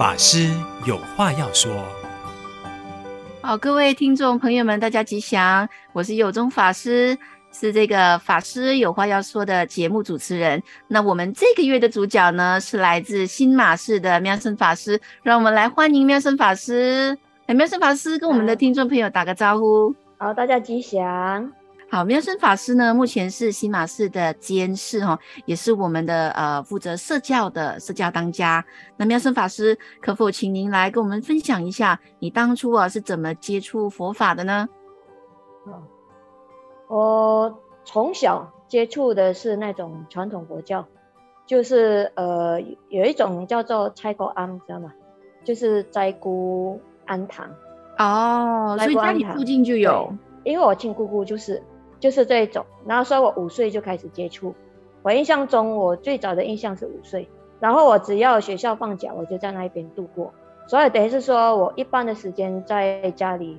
法师有话要说。好，各位听众朋友们，大家吉祥，我是有中法师，是这个法师有话要说的节目主持人。那我们这个月的主角呢，是来自新马市的妙生法师，让我们来欢迎妙生法师。哎，妙生法师跟我们的听众朋友打个招呼。好，大家吉祥。好，妙生法师呢，目前是新马市的监事哈，也是我们的呃负责社教的社教当家。那妙生法师，可否请您来跟我们分享一下，你当初啊是怎么接触佛法的呢？我从小接触的是那种传统佛教，就是呃有一种叫做斋姑庵，知道吗？就是斋姑庵堂。哦，所以家里附近就有。因为我亲姑姑就是。就是这一种，然后所以我五岁就开始接触。我印象中，我最早的印象是五岁。然后我只要学校放假，我就在那一边度过。所以等于是说我一半的时间在家里，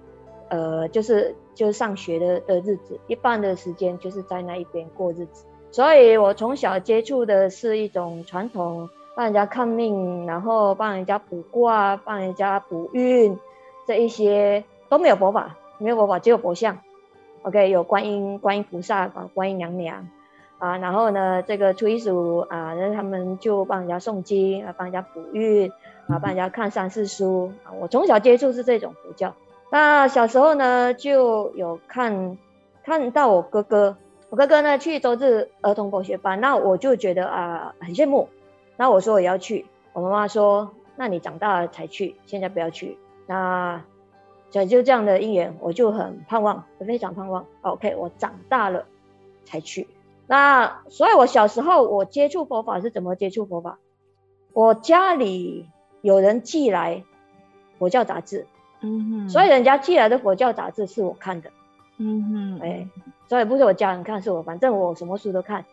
呃，就是就是上学的的日子，一半的时间就是在那一边过日子。所以我从小接触的是一种传统，帮人家看命，然后帮人家卜卦，帮人家补运，这一些都没有佛法，没有佛法，只有佛像。OK，有观音、观音菩萨啊，观音娘娘啊，然后呢，这个初一十五啊，那他们就帮人家诵经啊，帮人家补运啊，帮人家看三世书啊。我从小接触是这种佛教，那小时候呢，就有看看到我哥哥，我哥哥呢去周日儿童佛学班，那我就觉得啊很羡慕，那我说我要去，我妈妈说，那你长大了才去，现在不要去，那。就就这样的因缘，我就很盼望，非常盼望。OK，我长大了才去。那所以，我小时候我接触佛法是怎么接触佛法？我家里有人寄来佛教杂志，嗯哼，所以人家寄来的佛教杂志是我看的，嗯哼，哎，所以不是我家人看，是我，反正我什么书都看。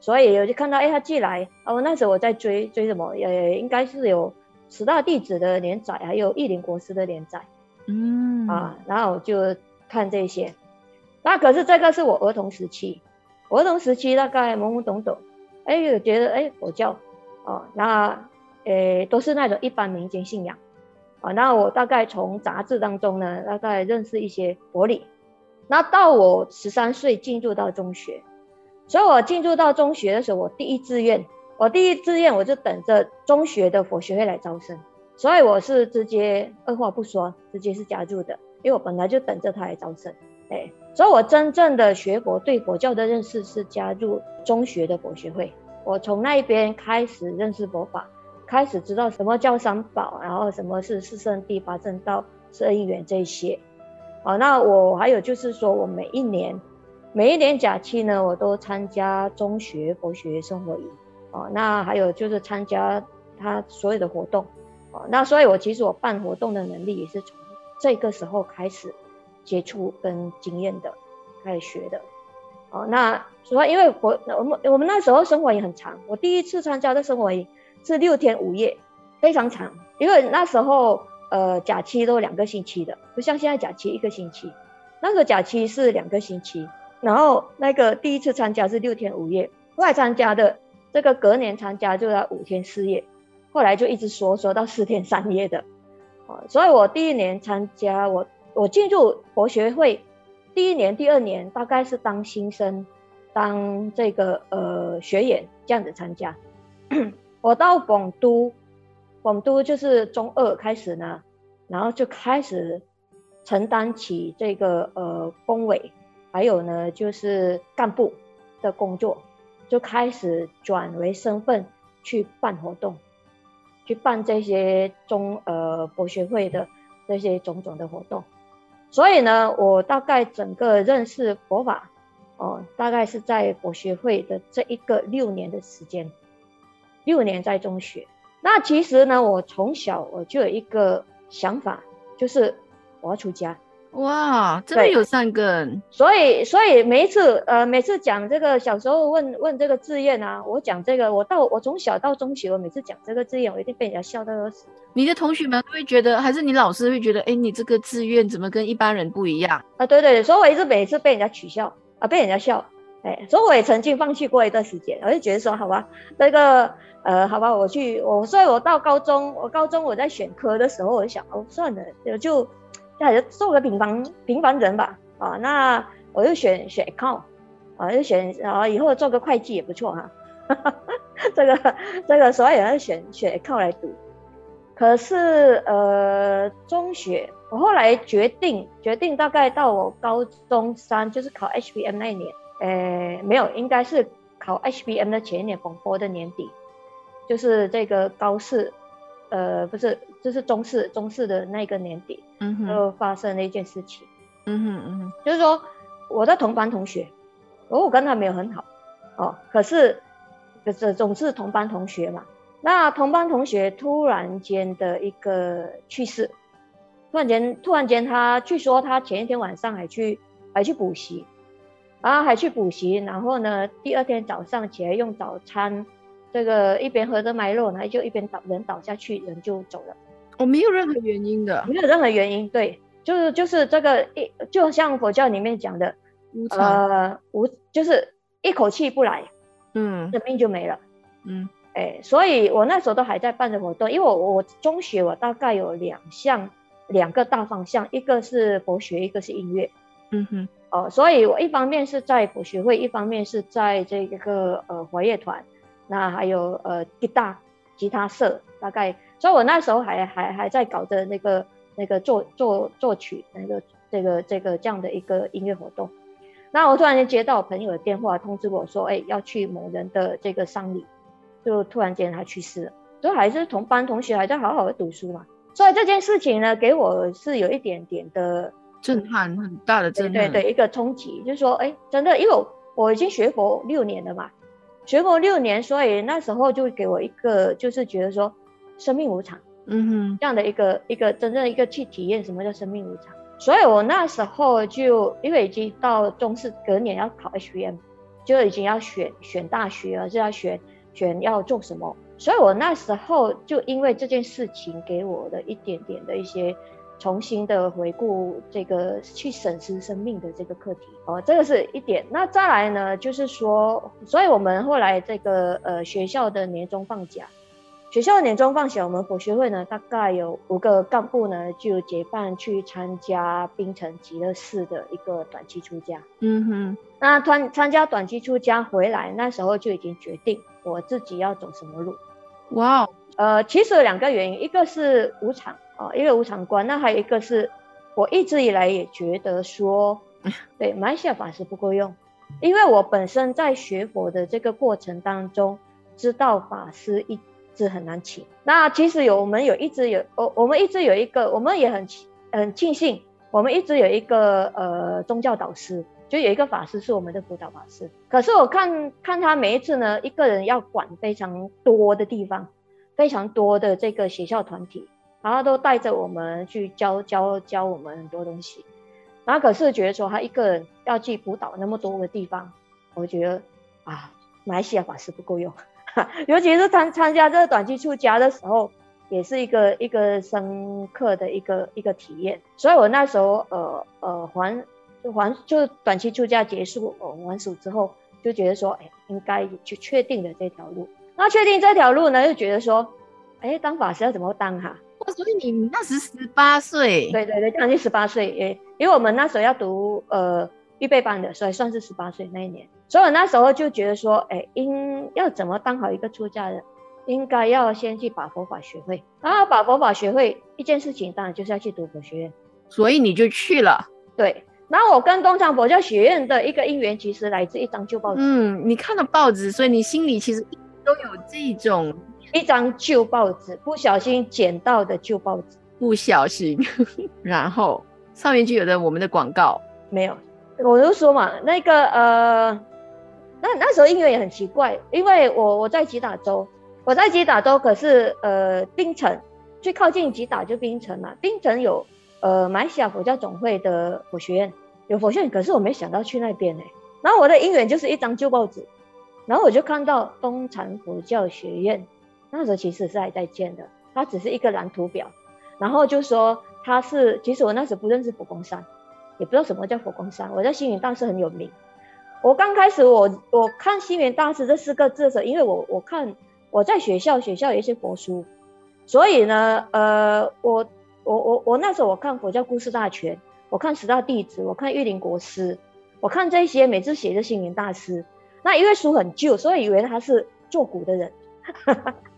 所以我就看到，哎，他寄来，哦，那时候我在追追什么？呃，应该是有十大弟子的连载，还有译林国师的连载。嗯。啊，然后我就看这些，那可是这个是我儿童时期，儿童时期大概懵懵懂懂，哎，有觉得哎佛教，哦，那诶都是那种一般民间信仰，啊，那我大概从杂志当中呢，大概认识一些佛理，那到我十三岁进入到中学，所以我进入到中学的时候，我第一志愿，我第一志愿我就等着中学的佛学会来招生。所以我是直接二话不说，直接是加入的，因为我本来就等着他来招生，哎，所以我真正的学佛对佛教的认识是加入中学的佛学会，我从那一边开始认识佛法，开始知道什么叫三宝，然后什么是四圣谛、八正道、十二因缘这些，好，那我还有就是说我每一年，每一年假期呢，我都参加中学佛学生活营，哦，那还有就是参加他所有的活动。那所以，我其实我办活动的能力也是从这个时候开始接触跟经验的，开始学的。哦，那所以因为我我们我们那时候生活也很长，我第一次参加的生活营是六天五夜，非常长。因为那时候呃假期都两个星期的，不像现在假期一个星期，那个假期是两个星期。然后那个第一次参加是六天五夜，后来参加的这个隔年参加就要五天四夜。后来就一直说说到四天三夜的，啊，所以我第一年参加，我我进入佛学会，第一年、第二年大概是当新生，当这个呃学员这样子参加。我到广都，广都就是中二开始呢，然后就开始承担起这个呃工委，还有呢就是干部的工作，就开始转为身份去办活动。去办这些中呃佛学会的这些种种的活动，所以呢，我大概整个认识佛法哦，大概是在佛学会的这一个六年的时间，六年在中学。那其实呢，我从小我就有一个想法，就是我要出家。哇，真的有善根，所以所以每一次呃每次讲这个小时候问问这个志愿啊，我讲这个，我到我从小到中学，我每次讲这个志愿，我一定被人家笑到要死。你的同学们会觉得，还是你老师会觉得，哎，你这个志愿怎么跟一般人不一样？啊，对对，所以我一直每次被人家取笑啊，被人家笑哎，所以我也曾经放弃过一段时间，我就觉得说，好吧，这个呃，好吧，我去我，所以我到高中，我高中我在选科的时候，我就想，哦，算了，就就还是做个平凡平凡人吧，啊，那我就选选 account，啊，就选啊，以后做个会计也不错哈，这个这个，所以要选选 account 来读。可是，呃，中学我后来决定，决定大概到我高中三，就是考 HBM 那一年，呃，没有，应该是考 HBM 的前一年，广播的年底，就是这个高四，呃，不是，就是中四，中四的那个年底，嗯哼，就发生了一件事情，嗯哼嗯哼，就是说我的同班同学，哦我跟他没有很好，哦，可是，可是总是同班同学嘛。那同班同学突然间的一个去世，突然间，突然间他据说他前一天晚上还去还去补习，啊，还去补习，然后呢，第二天早上起来用早餐，这个一边喝着麦乐，然后就一边倒人倒下去，人就走了。我、哦、没有任何原因的，没有任何原因，对，就是就是这个一，就像佛教里面讲的，无常呃无，就是一口气不来，嗯，生命就没了，嗯。哎，所以我那时候都还在办着活动，因为我我中学我大概有两项两个大方向，一个是佛学，一个是音乐，嗯哼，哦，所以我一方面是在佛学会，一方面是在这个呃活乐团，那还有呃吉他吉他社，大概，所以我那时候还还还在搞着那个那个作作作曲那个这个这个这样的一个音乐活动，那我突然间接到我朋友的电话通知我说，哎，要去某人的这个丧礼。就突然间他去世了，都还是同班同学，还在好好的读书嘛。所以这件事情呢，给我是有一点点的震撼，很大的震撼，对对，对一个冲击。就是说，哎，真的，因为我我已经学佛六年了嘛，学佛六年，所以那时候就给我一个，就是觉得说，生命无常，嗯哼，这样的一个一个真正一个去体验什么叫生命无常。所以我那时候就因为已经到中四隔年要考 HBM，就已经要选选大学了，就要选。选要做什么，所以我那时候就因为这件事情给我的一点点的一些重新的回顾，这个去审视生命的这个课题哦，这个是一点。那再来呢，就是说，所以我们后来这个呃学校的年终放假，学校的年终放假，我们佛学会呢大概有五个干部呢就结伴去参加槟城极乐寺的一个短期出家。嗯哼，那参参加短期出家回来，那时候就已经决定。我自己要走什么路？哇哦，呃，其实有两个原因，一个是无常啊，一个无常观，那还有一个是我一直以来也觉得说，对，马来西亚法师不够用，因为我本身在学佛的这个过程当中，知道法师一直很难请。那其实有我们有一直有，我我们一直有一个，我们也很很庆幸，我们一直有一个呃宗教导师。就有一个法师是我们的辅导法师，可是我看看他每一次呢，一个人要管非常多的地方，非常多的这个学校团体，然后都带着我们去教教教我们很多东西，然后可是觉得说他一个人要去辅导那么多个地方，我觉得啊，马来西亚法师不够用，尤其是参参加这个短期出家的时候，也是一个一个深刻的一个一个体验，所以我那时候呃呃还。还就短期出家结束，哦，完俗之后就觉得说，哎，应该去确定了这条路。那确定这条路呢，就觉得说，哎，当法师要怎么当哈？所以你那时十八岁？对对对，将近十八岁，哎，因为我们那时候要读呃预备班的，所以算是十八岁那一年。所以我那时候就觉得说，哎，应要怎么当好一个出家人，应该要先去把佛法学会。然后把佛法学会一件事情，当然就是要去读佛学院。所以你就去了？对。然后我跟东厂佛教学院的一个因缘，其实来自一张旧报纸。嗯，你看了报纸，所以你心里其实都有这种一张旧报纸，不小心捡到的旧报纸，不小心，然后上面就有的我们的广告。没有，我就说嘛，那个呃，那那时候因缘也很奇怪，因为我我在吉打州，我在吉打州，可是呃，槟城最靠近吉打就槟城嘛，槟城有。呃，马来西亚佛教总会的佛学院有佛学院，可是我没想到去那边呢。然后我的因缘就是一张旧报纸，然后我就看到东禅佛教学院，那时候其实是还在建的，它只是一个蓝图表。然后就说它是，其实我那时候不认识佛光山，也不知道什么叫佛光山，我在星云大师很有名。我刚开始我我看星云大师这四个字的时候，因为我我看我在学校，学校有一些佛书，所以呢，呃，我我我我那时候我看佛教故事大全，我看十大弟子，我看玉林国师，我看这些每次写的星云大师，那因为书很旧，所以以为他是做古的人，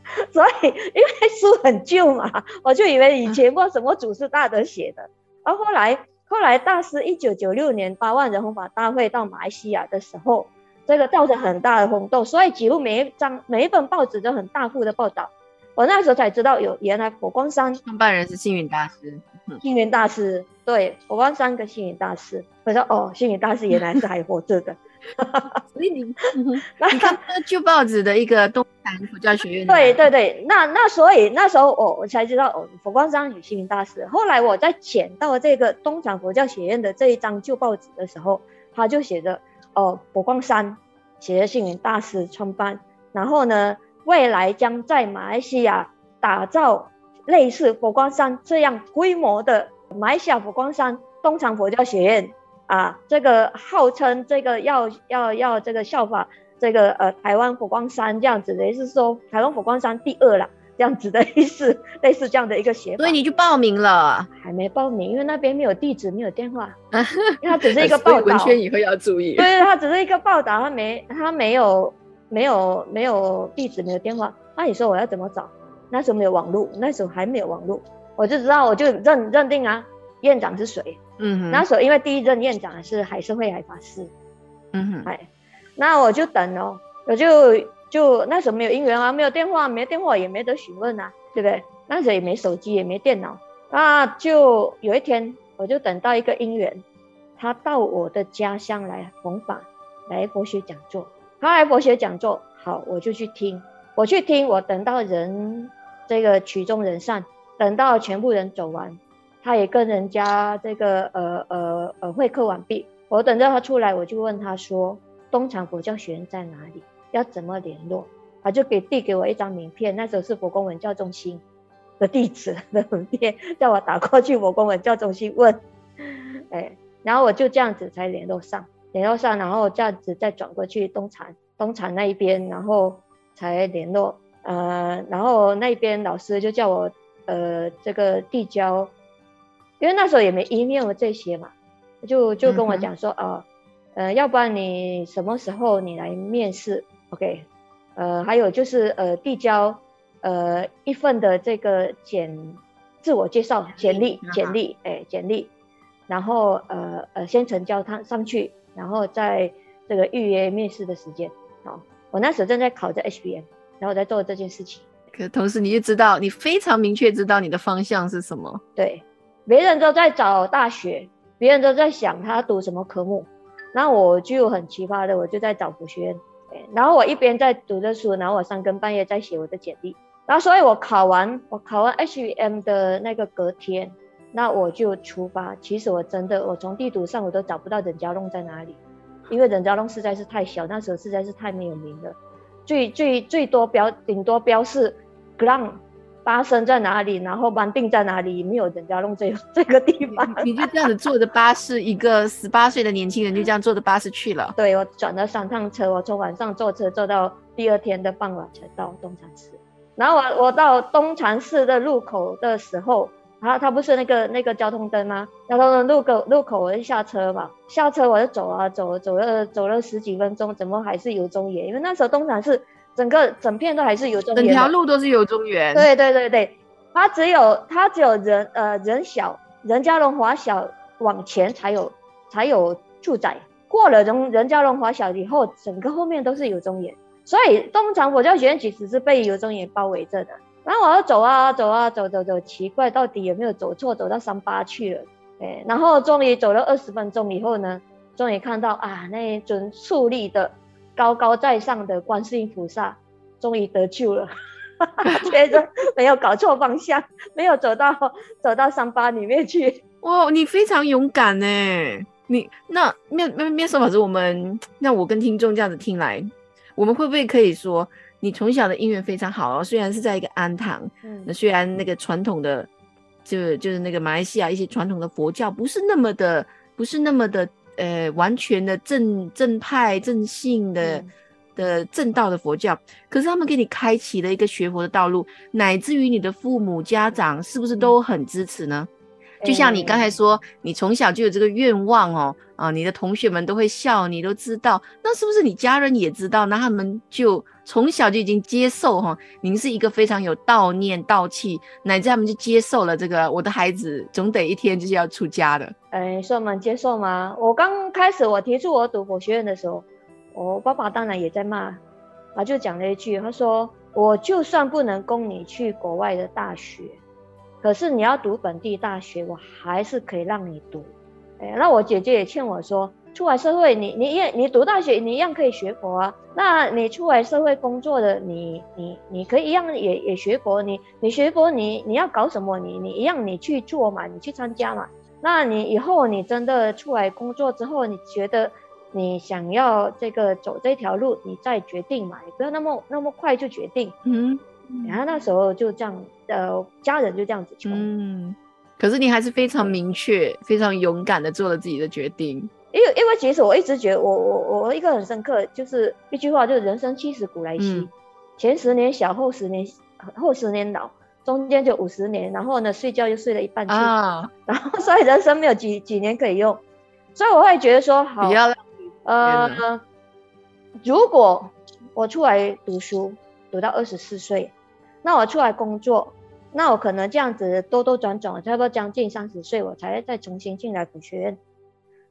所以因为书很旧嘛，我就以为以前不知道什么祖师大德写的，而后来。后来大师一九九六年八万人弘法大会到马来西亚的时候，这个造成很大的轰动，所以几乎每一张每一本报纸都很大幅的报道。我那时候才知道有原来佛光山创办人是星云大师，星云大师对佛光山跟星云大师，我说哦，星云大师原来是还活着的。所以你，你看 旧报纸的一个东禅佛教学院。对对对，那那所以那时候我我才知道哦，佛光山与星云大师。后来我在捡到这个东禅佛教学院的这一张旧报纸的时候，他就写着哦，佛光山写着星云大师创办，然后呢，未来将在马来西亚打造类似佛光山这样规模的马来西亚佛光山东禅佛教学院。啊，这个号称这个要要要这个效法这个呃台湾佛光山这样子的，也是说台湾佛光山第二了这样子的意思，类似这样的一个写法。所以你就报名了？还没报名，因为那边没有地址，没有电话，因为它只是一个报道。文宣以后要注意。对，它只是一个报道，它没它没有没有没有地址，没有电话。那你说我要怎么找？那时候没有网络，那时候还没有网络，我就知道我就认认定啊，院长是谁。嗯哼，那时候因为第一任院长是海社会海法师，嗯哼，哎，那我就等哦，我就就那时候没有姻缘啊，没有电话，没电话也没得询问啊，对不对？那时候也没手机，也没电脑，那就有一天，我就等到一个姻缘，他到我的家乡来弘法，来佛学讲座，他来佛学讲座，好，我就去听，我去听，我等到人这个曲终人散，等到全部人走完。他也跟人家这个呃呃呃会客完毕，我等到他出来，我就问他说：“东禅佛教学院在哪里？要怎么联络？”他就给递给我一张名片，那时候是佛光文教中心的地址 的名片，叫我打过去佛光文教中心问。哎，然后我就这样子才联络上，联络上，然后这样子再转过去东禅东禅那一边，然后才联络。呃，然后那边老师就叫我呃这个递交。因为那时候也没 email 这些嘛，就就跟我讲说，啊、嗯呃，要不然你什么时候你来面试？OK，呃，还有就是呃递交呃一份的这个简自我介绍简历简历哎简历，然后呃呃先成交他上去，然后再这个预约面试的时间。好，我那时候正在考着 HBM，然后在做这件事情。可同时你就知道，你非常明确知道你的方向是什么。对。别人都在找大学，别人都在想他读什么科目，那我就很奇葩的，我就在找佛学院。然后我一边在读着书，然后我三更半夜在写我的简历。然后所以我考完，我考完 HVM 的那个隔天，那我就出发。其实我真的，我从地图上我都找不到忍家弄在哪里，因为忍家弄实在是太小，那时候实在是太没有名了。最最最多标顶多标示 ground。巴生在哪里？然后班定在哪里？没有人家弄这 这个地方。你就这样子坐着巴士，一个十八岁的年轻人就这样坐着巴士去了。对，我转了三趟车，我从晚上坐车坐到第二天的傍晚才到东禅寺。然后我我到东禅寺的路口的时候，他他不是那个那个交通灯吗？交通灯路口路口我就下车嘛，下车我就走啊走，走了走了十几分钟，怎么还是有中野？因为那时候东禅寺。整个整片都还是有中原，整条路都是有中原。对对对对，它只有它只有人呃人小人嘉龙华小往前才有才有住宅，过了人人嘉龙华小以后，整个后面都是有中原。所以东禅佛教学院其实是被有中原包围着的。然后我要走啊走啊走走走，奇怪到底有没有走错，走到三八去了。哎，然后终于走了二十分钟以后呢，终于看到啊那一尊矗立的。高高在上的观世音菩萨终于得救了，觉得没有搞错方向，没有走到走到三八里面去。哇，你非常勇敢呢！你那面面面说法是我们，那我跟听众这样子听来，我们会不会可以说，你从小的因缘非常好哦？虽然是在一个安堂，嗯，那虽然那个传统的，就就是那个马来西亚一些传统的佛教不是那么的，不是那么的。呃完全的正正派正信的、嗯、的正道的佛教，可是他们给你开启了一个学佛的道路，乃至于你的父母家长是不是都很支持呢？就像你刚才说，你从小就有这个愿望哦，啊，你的同学们都会笑，你都知道，那是不是你家人也知道？那他们就从小就已经接受哈，您是一个非常有悼念道气，乃至他们就接受了这个，我的孩子总得一天就是要出家的。哎，说我们接受吗？我刚开始我提出我读佛学院的时候，我爸爸当然也在骂，他就讲了一句，他说，我就算不能供你去国外的大学。可是你要读本地大学，我还是可以让你读。哎，那我姐姐也劝我说，出来社会你，你你你读大学，你一样可以学佛啊。那你出来社会工作的，你你你可以一样也也学佛。你你学佛，你你要搞什么？你你一样你去做嘛，你去参加嘛。那你以后你真的出来工作之后，你觉得你想要这个走这条路，你再决定嘛，也不要那么那么快就决定。嗯。然后那时候就这样，呃，家人就这样子劝。嗯，可是你还是非常明确、非常勇敢的做了自己的决定。因为，因为其实我一直觉得我，我我我一个很深刻，就是一句话，就是人生七十古来稀，嗯、前十年小，后十年后十年老，中间就五十年，然后呢，睡觉就睡了一半去，啊、然后 所以人生没有几几年可以用，所以我会觉得说，好，呃，如果我出来读书，读到二十四岁。那我出来工作，那我可能这样子兜兜转转，差不多将近三十岁，我才再重新进来佛学院。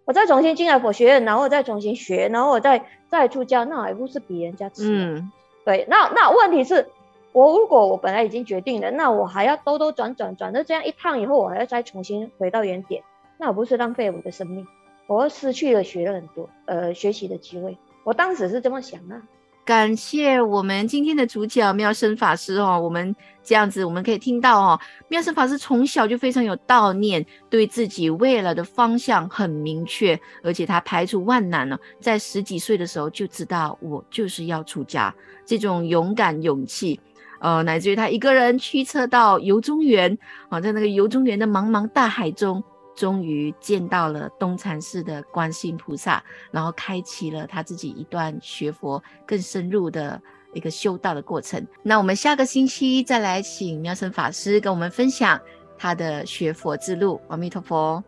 我再重新进来佛学院，然后我再重新学，然后我再再出家，那还不是比人家迟？嗯，对。那那问题是，我如果我本来已经决定了，那我还要兜兜转转转了这样一趟以后，我还要再重新回到原点，那我不是浪费我的生命？我失去了学了很多呃学习的机会。我当时是这么想啊。感谢我们今天的主角妙生法师哦，我们这样子我们可以听到哦，妙生法师从小就非常有道念，对自己未来的方向很明确，而且他排除万难呢，在十几岁的时候就知道我就是要出家，这种勇敢勇气，呃，乃至于他一个人驱车到游中原啊，在那个游中原的茫茫大海中。终于见到了东禅寺的观世菩萨，然后开启了他自己一段学佛更深入的一个修道的过程。那我们下个星期再来请妙生法师跟我们分享他的学佛之路。阿弥陀佛。